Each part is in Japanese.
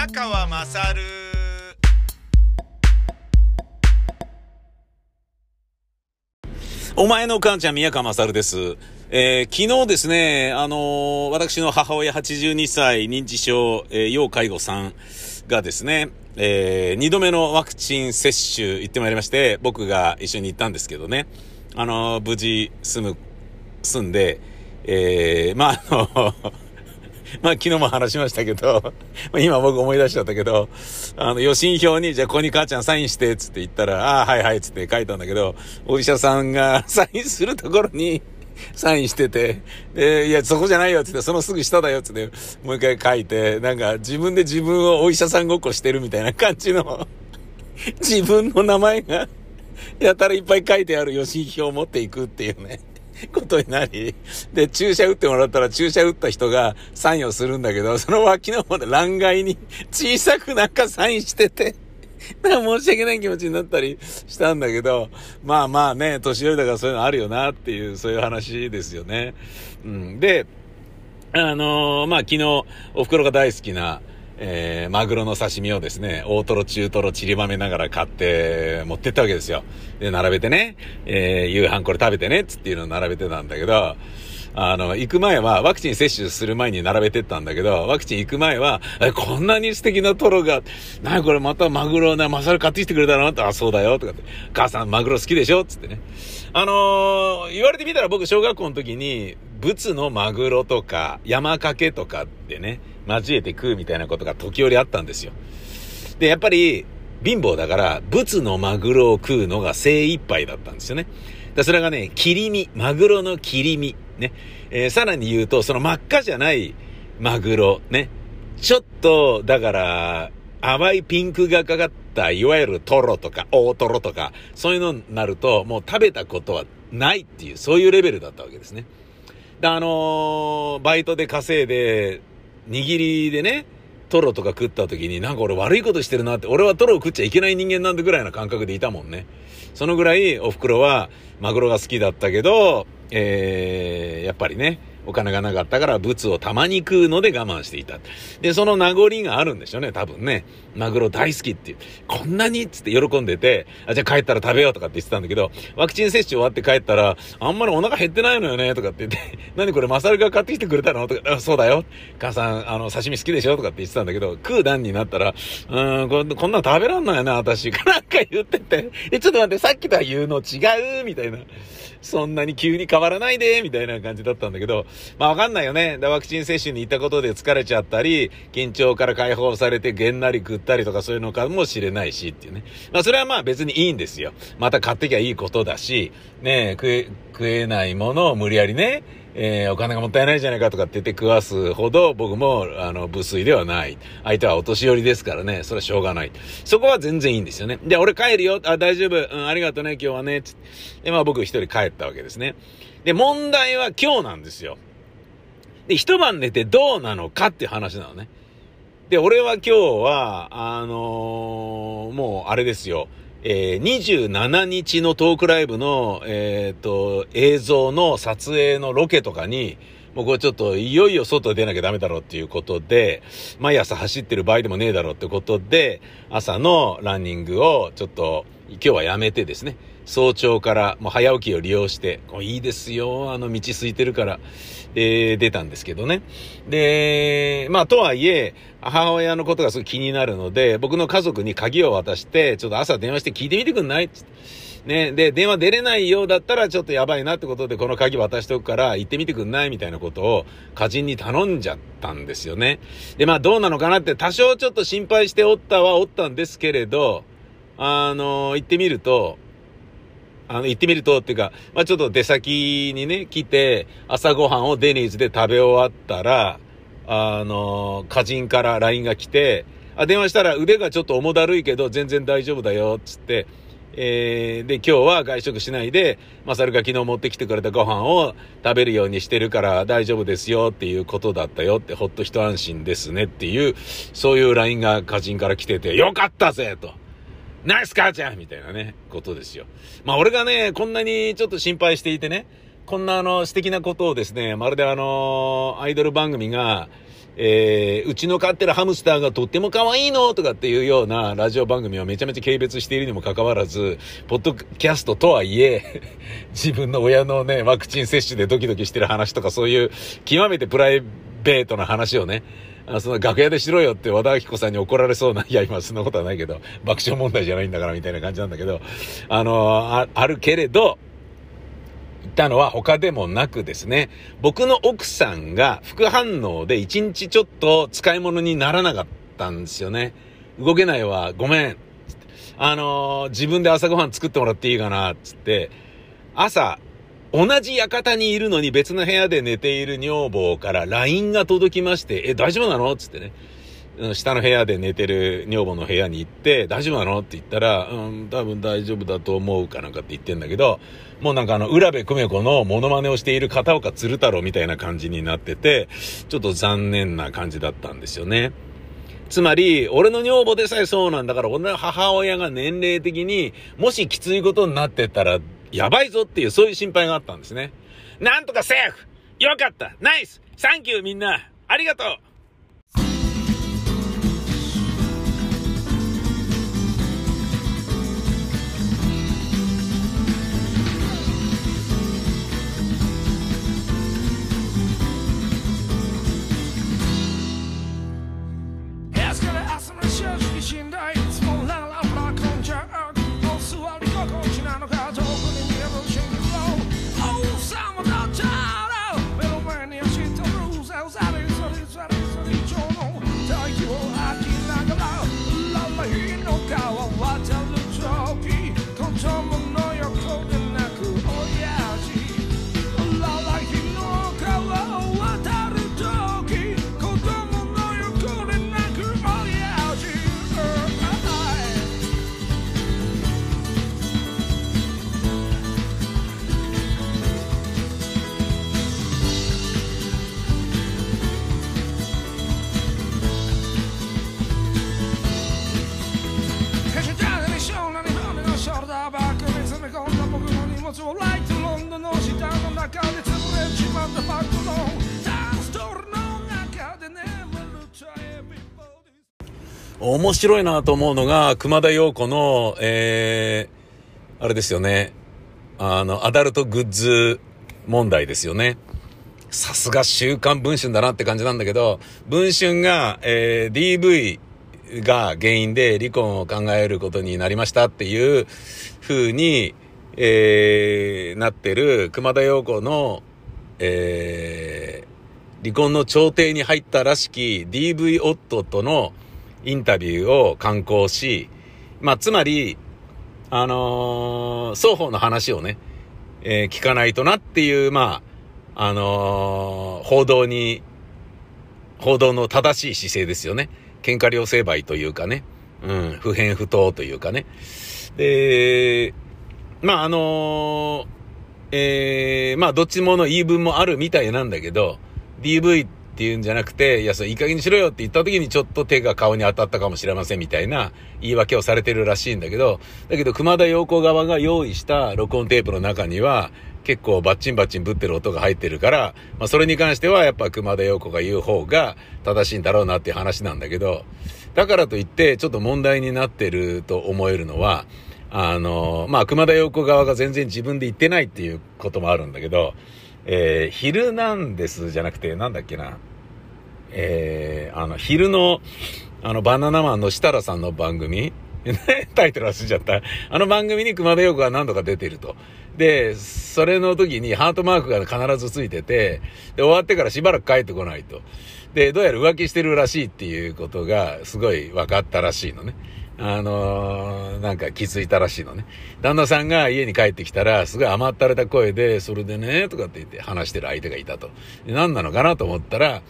宮川まさるお前の母ちゃん宮川まさるです。えー昨日ですね、あのー私の母親82歳認知症、えー要介護さんがですね、えー二度目のワクチン接種行ってまいりまして、僕が一緒に行ったんですけどね、あのー無事住む、住んで、えーまあ、あの、まあ昨日も話しましたけど、今僕思い出しちゃったけど、あの予診票に、じゃあここに母ちゃんサインして、つって言ったら、ああ、はいはい、つって書いたんだけど、お医者さんが サインするところに、サインしてて、で、いや、そこじゃないよ、つって、そのすぐ下だよ、つって、もう一回書いて、なんか自分で自分をお医者さんごっこしてるみたいな感じの、自分の名前が、やたらいっぱい書いてある予診票を持っていくっていうね。ことになり、で、注射打ってもらったら注射打った人がサインをするんだけど、その脇の方で欄外に小さくなんかサインしてて、なんか申し訳ない気持ちになったりしたんだけど、まあまあね、年寄りだからそういうのあるよなっていう、そういう話ですよね。うん。で、あのーまあ昨日、お袋が大好きな、えー、マグロの刺身をですね、大トロ、中トロ、散りばめながら買って持ってったわけですよ。で、並べてね、えー、夕飯これ食べてね、つっていうのを並べてたんだけど、あの、行く前は、ワクチン接種する前に並べてったんだけど、ワクチン行く前は、え、こんなに素敵なトロが、なにこれまたマグロな、マサル買ってきてくれたのって、あ、そうだよ、とかって。母さんマグロ好きでしょつってね。あのー言われてみたら僕小学校の時に、仏のマグロとか、山かけとかでね、交えて食うみたいなことが時折あったんですよ。で、やっぱり、貧乏だから、仏のマグロを食うのが精一杯だったんですよね。でそれがね、切り身、マグロの切り身、ね。えーさらに言うと、その真っ赤じゃないマグロ、ね。ちょっと、だから、淡いピンクがかかった、いわゆるトロとか、大トロとか、そういうのになると、もう食べたことはないっていう、そういうレベルだったわけですね。で、あのーバイトで稼いで、握りでね、トロとか食った時に、なんか俺悪いことしてるなって、俺はトロを食っちゃいけない人間なんだぐらいな感覚でいたもんね。そのぐらいお袋はマグロが好きだったけど、えー、やっぱりね、お金がなかったから、物をたまに食うので我慢していた。で、その名残があるんでしょうね、多分ね。マグロ大好きっていう。こんなにつって喜んでて、あ、じゃあ帰ったら食べようとかって言ってたんだけど、ワクチン接種終わって帰ったら、あんまりお腹減ってないのよね、とかって言って、何これマサルが買ってきてくれたの？とか、そうだよ。母さん、あの、刺身好きでしょ？とかって言ってたんだけど、食う段になったら、うーん、こんこんなの食べらんないな、私。か なんか言ってて、え、ちょっと待って、さっきとは言うの違う？みたいな。そんなに急に変わらないで、みたいな感じだったんだけど、まあわかんないよね。ワクチン接種に行ったことで疲れちゃったり、緊張から解放されてげんなり食ったりとかそういうのかもしれないしっていうね。まあそれはまあ別にいいんですよ。また買ってきゃいいことだし、ねえ、食え、食えないものを無理やりね、えーお金がもったいないじゃないかとかって言って食わすほど僕も、あの、無粋ではない。相手はお年寄りですからね、それはしょうがない。そこは全然いいんですよね。で、俺帰るよ。あ、大丈夫。うん、ありがとうね、今日はね。で、まあ僕一人帰ったわけですね。で、問題は今日なんですよ。で、一晩寝てどうなのかって話なのね。で、俺は今日は、あのーもうあれですよ。えー、27日のトークライブの、えっ、と、映像の撮影のロケとかに、もうこれちょっといよいよ外出なきゃダメだろうっていうことで、毎朝走ってる場合でもねえだろうってことで、朝のランニングをちょっと今日はやめてですね、早朝からもう早起きを利用して、いいですよ、あの道空いてるから、で、出たんですけどね。で、まあとはいえ、母親のことがすごい気になるので、僕の家族に鍵を渡して、ちょっと朝電話して聞いてみてくんない？つっね、で、電話出れないようだったらちょっとやばいなってことで、この鍵渡しておくから行ってみてくんない？みたいなことを家人に頼んじゃったんですよね。で、まあどうなのかなって多少ちょっと心配しておったはおったんですけれど、あの、行ってみると、あの、行ってみるとっていうか、まあちょっと出先にね、来て、朝ごはんをデニーズで食べ終わったら、あの、家人から LINE が来て、あ、電話したら腕がちょっと重だるいけど全然大丈夫だよ、つって、えー、で、今日は外食しないで、マサルが昨日持ってきてくれたご飯を食べるようにしてるから大丈夫ですよっていうことだったよって、ほっと一安心ですねっていう、そういう LINE が家人から来てて、よかったぜと。ナイス母ちゃんみたいなね、ことですよ。まあ俺がね、こんなにちょっと心配していてね、こんなあの素敵なことをですね、まるであの、アイドル番組が、えー、うちの飼ってるハムスターがとっても可愛いのとかっていうようなラジオ番組をめちゃめちゃ軽蔑しているにもかかわらず、ポッドキャストとはいえ、自分の親のね、ワクチン接種でドキドキしてる話とかそういう極めてプライベートな話をね、あその楽屋でしろよって和田明子さんに怒られそうな、いや今そんなことはないけど、爆笑問題じゃないんだからみたいな感じなんだけど、あのあ、あるけれど、言ったのは他でもなくですね、僕の奥さんが副反応で1日ちょっと使い物にならなかったんですよね。動けないわ、ごめん。あのー、自分で朝ごはん作ってもらっていいかな、つって、朝、同じ館にいるのに別の部屋で寝ている女房から LINE が届きまして、え、大丈夫なの？つってね。下の部屋で寝てる女房の部屋に行って、大丈夫なの？って言ったら、うん、多分大丈夫だと思うかなんかって言ってんだけど、もうなんかあの、浦部久美子のモノマネをしている片岡鶴太郎みたいな感じになってて、ちょっと残念な感じだったんですよね。つまり、俺の女房でさえそうなんだから、俺の母親が年齢的に、もしきついことになってたら、やばいぞっていう、そういう心配があったんですね。なんとかセーフ。よかった。ナイス。サンキューみんな。ありがとう。面白いなと思うのが、熊田陽子の、えー、あれですよね。あの、アダルトグッズ問題ですよね。さすが週刊文春だなって感じなんだけど、文春が、えー、DV が原因で離婚を考えることになりましたっていう風に、えー、なってる熊田陽子の、えー、離婚の調停に入ったらしき DV 夫とのインタビューを刊行し、まあ、つまり、あのー、双方の話をね、えー、聞かないとなっていう、まあ、あのー、報道に、報道の正しい姿勢ですよね。喧嘩両成敗というかね、うん、不変不当というかね。で、まあ、あのえー、まあ、どっちもの言い分もあるみたいなんだけど、DV ってっていうんじゃなくて、いや、それいい加減にしろよって言った時にちょっと手が顔に当たったかもしれませんみたいな言い訳をされてるらしいんだけど、だけど熊田陽子側が用意した録音テープの中には、結構バッチンバッチンぶってる音が入ってるから、まあそれに関してはやっぱ熊田陽子が言う方が正しいんだろうなっていう話なんだけど、だからといってちょっと問題になってると思えるのは、あの、まあ熊田陽子側が全然自分で言ってないっていうこともあるんだけど、えー、ヒルナンデスじゃなくて、なんだっけな。えー、あの、昼の、あの、バナナマンの設楽さんの番組 タイトル忘れちゃった。あの番組に熊田陽子が何度か出てると。で、それの時にハートマークが必ずついてて、で、終わってからしばらく帰ってこないと。で、どうやら浮気してるらしいっていうことがすごい分かったらしいのね。あのー、なんか気づいたらしいのね。旦那さんが家に帰ってきたら、すごい甘ったれた声で、それでね、とかって言って話してる相手がいたと。で何なのかなと思ったら、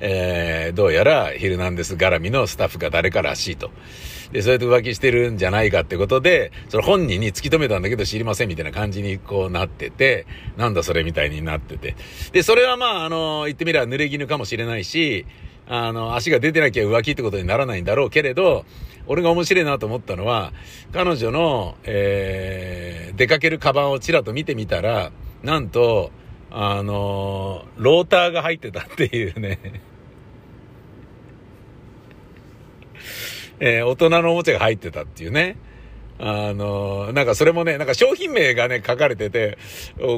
えー、どうやらヒルナンデス絡みのスタッフが誰からしいと。で、それと浮気してるんじゃないかってことで、その本人に突き止めたんだけど知りませんみたいな感じにこうなってて、なんだそれみたいになってて。で、それはまあ、あの、言ってみれば濡れ衣かもしれないし、あの、足が出てなきゃ浮気ってことにならないんだろうけれど、俺が面白いなと思ったのは、彼女の、えー、出かけるカバンをちらっと見てみたら、なんと、あのー、ローターが入ってたっていうね えー、大人のおもちゃが入ってたっていうね。あのー、なんかそれもね、なんか商品名がね、書かれてて、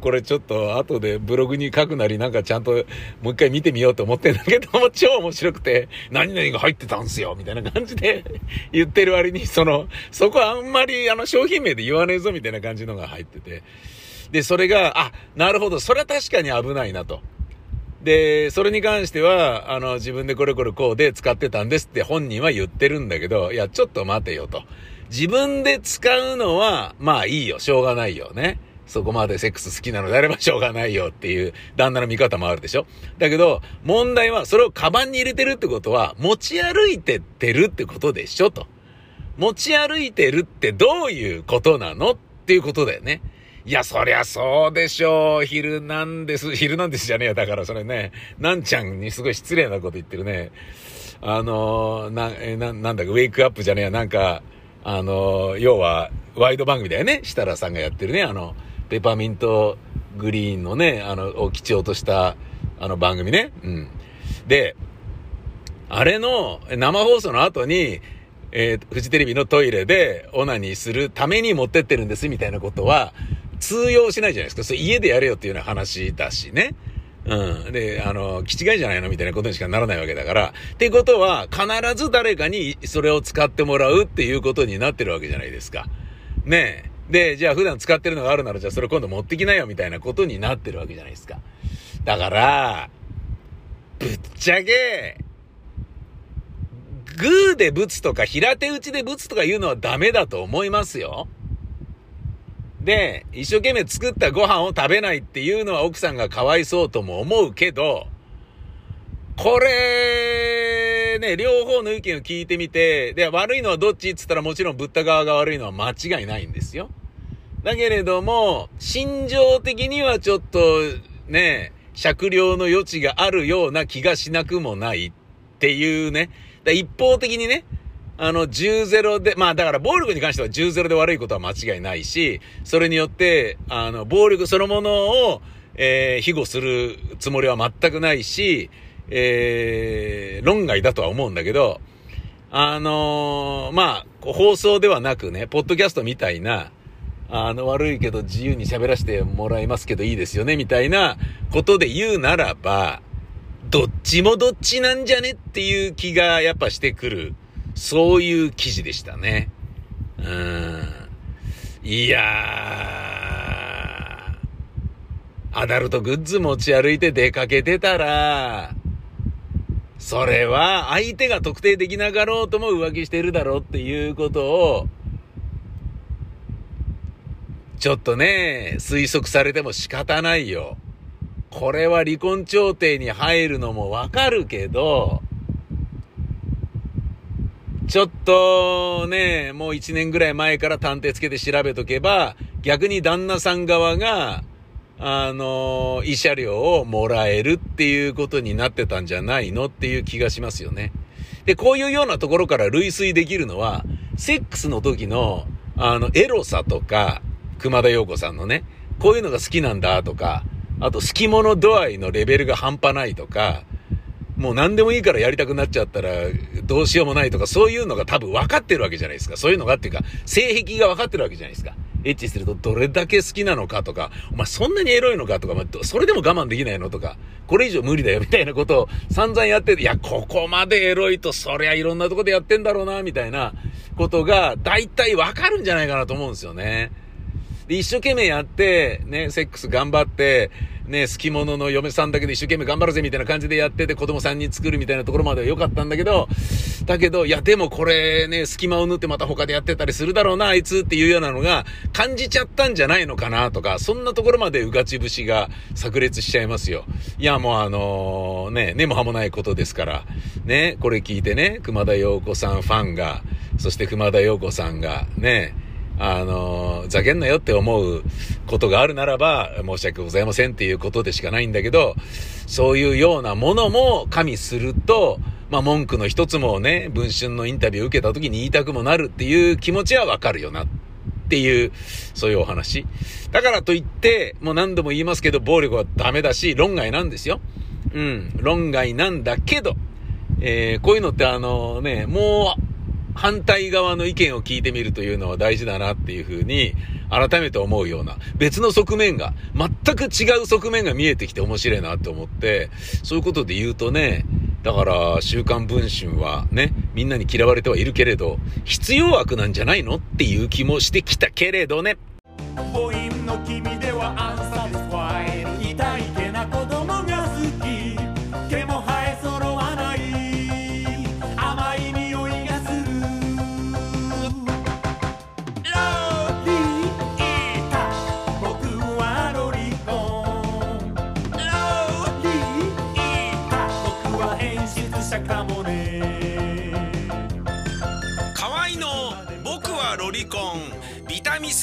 これちょっと後でブログに書くなり、なんかちゃんともう一回見てみようと思ってんだけども、超面白くて、何々が入ってたんすよ、みたいな感じで 言ってる割に、その、そこはあんまりあの商品名で言わねえぞ、みたいな感じのが入ってて。で、それが、あ、なるほど、それは確かに危ないなと。で、それに関しては、あの、自分でこれこれこうで使ってたんですって本人は言ってるんだけど、いや、ちょっと待てよと。自分で使うのは、まあいいよ、しょうがないよね。そこまでセックス好きなのであればしょうがないよっていう旦那の見方もあるでしょだけど、問題はそれをカバンに入れてるってことは、持ち歩いてってるってことでしょと。持ち歩いてるってどういうことなのっていうことだよね。いや、そりゃそうでしょう。昼なんです。昼なんですじゃねえや。だからそれね、なんちゃんにすごい失礼なこと言ってるね。あのな、えな、なんだか、ウェイクアップじゃねえや。なんか、あの、要は、ワイド番組だよね。設楽さんがやってるね。あの、ペパーミントグリーンのね、あの、を基調とした、あの番組ね。うん。で、あれの生放送の後に、えー、フジテレビのトイレでオナニーするために持ってってるんですみたいなことは通用しないじゃないですか。それ家でやれよっていうような話だしね。うん。で、あの、気違いじゃないのみたいなことにしかならないわけだから。ってことは、必ず誰かにそれを使ってもらうっていうことになってるわけじゃないですか。ねえ。で、じゃあ普段使ってるのがあるなら、じゃあそれ今度持ってきなよみたいなことになってるわけじゃないですか。だから、ぶっちゃけ、グーでぶつとか平手打ちでぶつとか言うのはダメだと思いますよ。で、一生懸命作ったご飯を食べないっていうのは奥さんがかわいそうとも思うけど、これ、ね、両方の意見を聞いてみて、で、悪いのはどっちって言ったらもちろんぶった側が悪いのは間違いないんですよ。だけれども、心情的にはちょっと、ね、酌量の余地があるような気がしなくもないっていうね。一方的にね、あの、10-0で、まあだから暴力に関しては10-0で悪いことは間違いないし、それによって、あの、暴力そのものを、えー、庇護するつもりは全くないし、えー、論外だとは思うんだけど、あのー、まあ、放送ではなくね、ポッドキャストみたいな、あの、悪いけど自由に喋らせてもらいますけどいいですよね、みたいなことで言うならば、どっちもどっちなんじゃねっていう気がやっぱしてくる。そういう記事でしたね。うん。いやー、アダルトグッズ持ち歩いて出かけてたら、それは相手が特定できなかろうとも浮気してるだろうっていうことを、ちょっとね、推測されても仕方ないよ。これは離婚調停に入るのもわかるけど、ちょっとね、もう一年ぐらい前から探偵つけて調べとけば、逆に旦那さん側が、あの、慰謝料をもらえるっていうことになってたんじゃないのっていう気がしますよね。で、こういうようなところから類推できるのは、セックスの時の、あの、エロさとか、熊田陽子さんのね、こういうのが好きなんだとか、あと、好き者度合いのレベルが半端ないとか、もう何でもいいからやりたくなっちゃったらどうしようもないとかそういうのが多分分かってるわけじゃないですか。そういうのがっていうか、性癖が分かってるわけじゃないですか。エッチするとどれだけ好きなのかとか、お前そんなにエロいのかとか、まあ、それでも我慢できないのとか、これ以上無理だよみたいなことを散々やってて、いや、ここまでエロいとそりゃいろんなとこでやってんだろうな、みたいなことが大体分かるんじゃないかなと思うんですよね。で、一生懸命やって、ね、セックス頑張って、ね、好き者の嫁さんだけで一生懸命頑張るぜみたいな感じでやってて子供3人作るみたいなところまでは良かったんだけど、だけど、いやでもこれね、隙間を縫ってまた他でやってたりするだろうな、あいつっていうようなのが感じちゃったんじゃないのかなとか、そんなところまでうがち節が炸裂しちゃいますよ。いやもうあのー、ね、根も葉もないことですから、ね、これ聞いてね、熊田陽子さんファンが、そして熊田陽子さんが、ね、あの、ざけんなよって思うことがあるならば、申し訳ございませんっていうことでしかないんだけど、そういうようなものも加味すると、まあ文句の一つもね、文春のインタビューを受けた時に言いたくもなるっていう気持ちはわかるよなっていう、そういうお話。だからといって、もう何度も言いますけど、暴力はダメだし、論外なんですよ。うん、論外なんだけど、えー、こういうのってあのね、もう、反対側の意見を聞いてみるというのは大事だなっていうふうに、改めて思うような、別の側面が、全く違う側面が見えてきて面白いなって思って、そういうことで言うとね、だから、週刊文春はね、みんなに嫌われてはいるけれど、必要悪なんじゃないのっていう気もしてきたけれどね。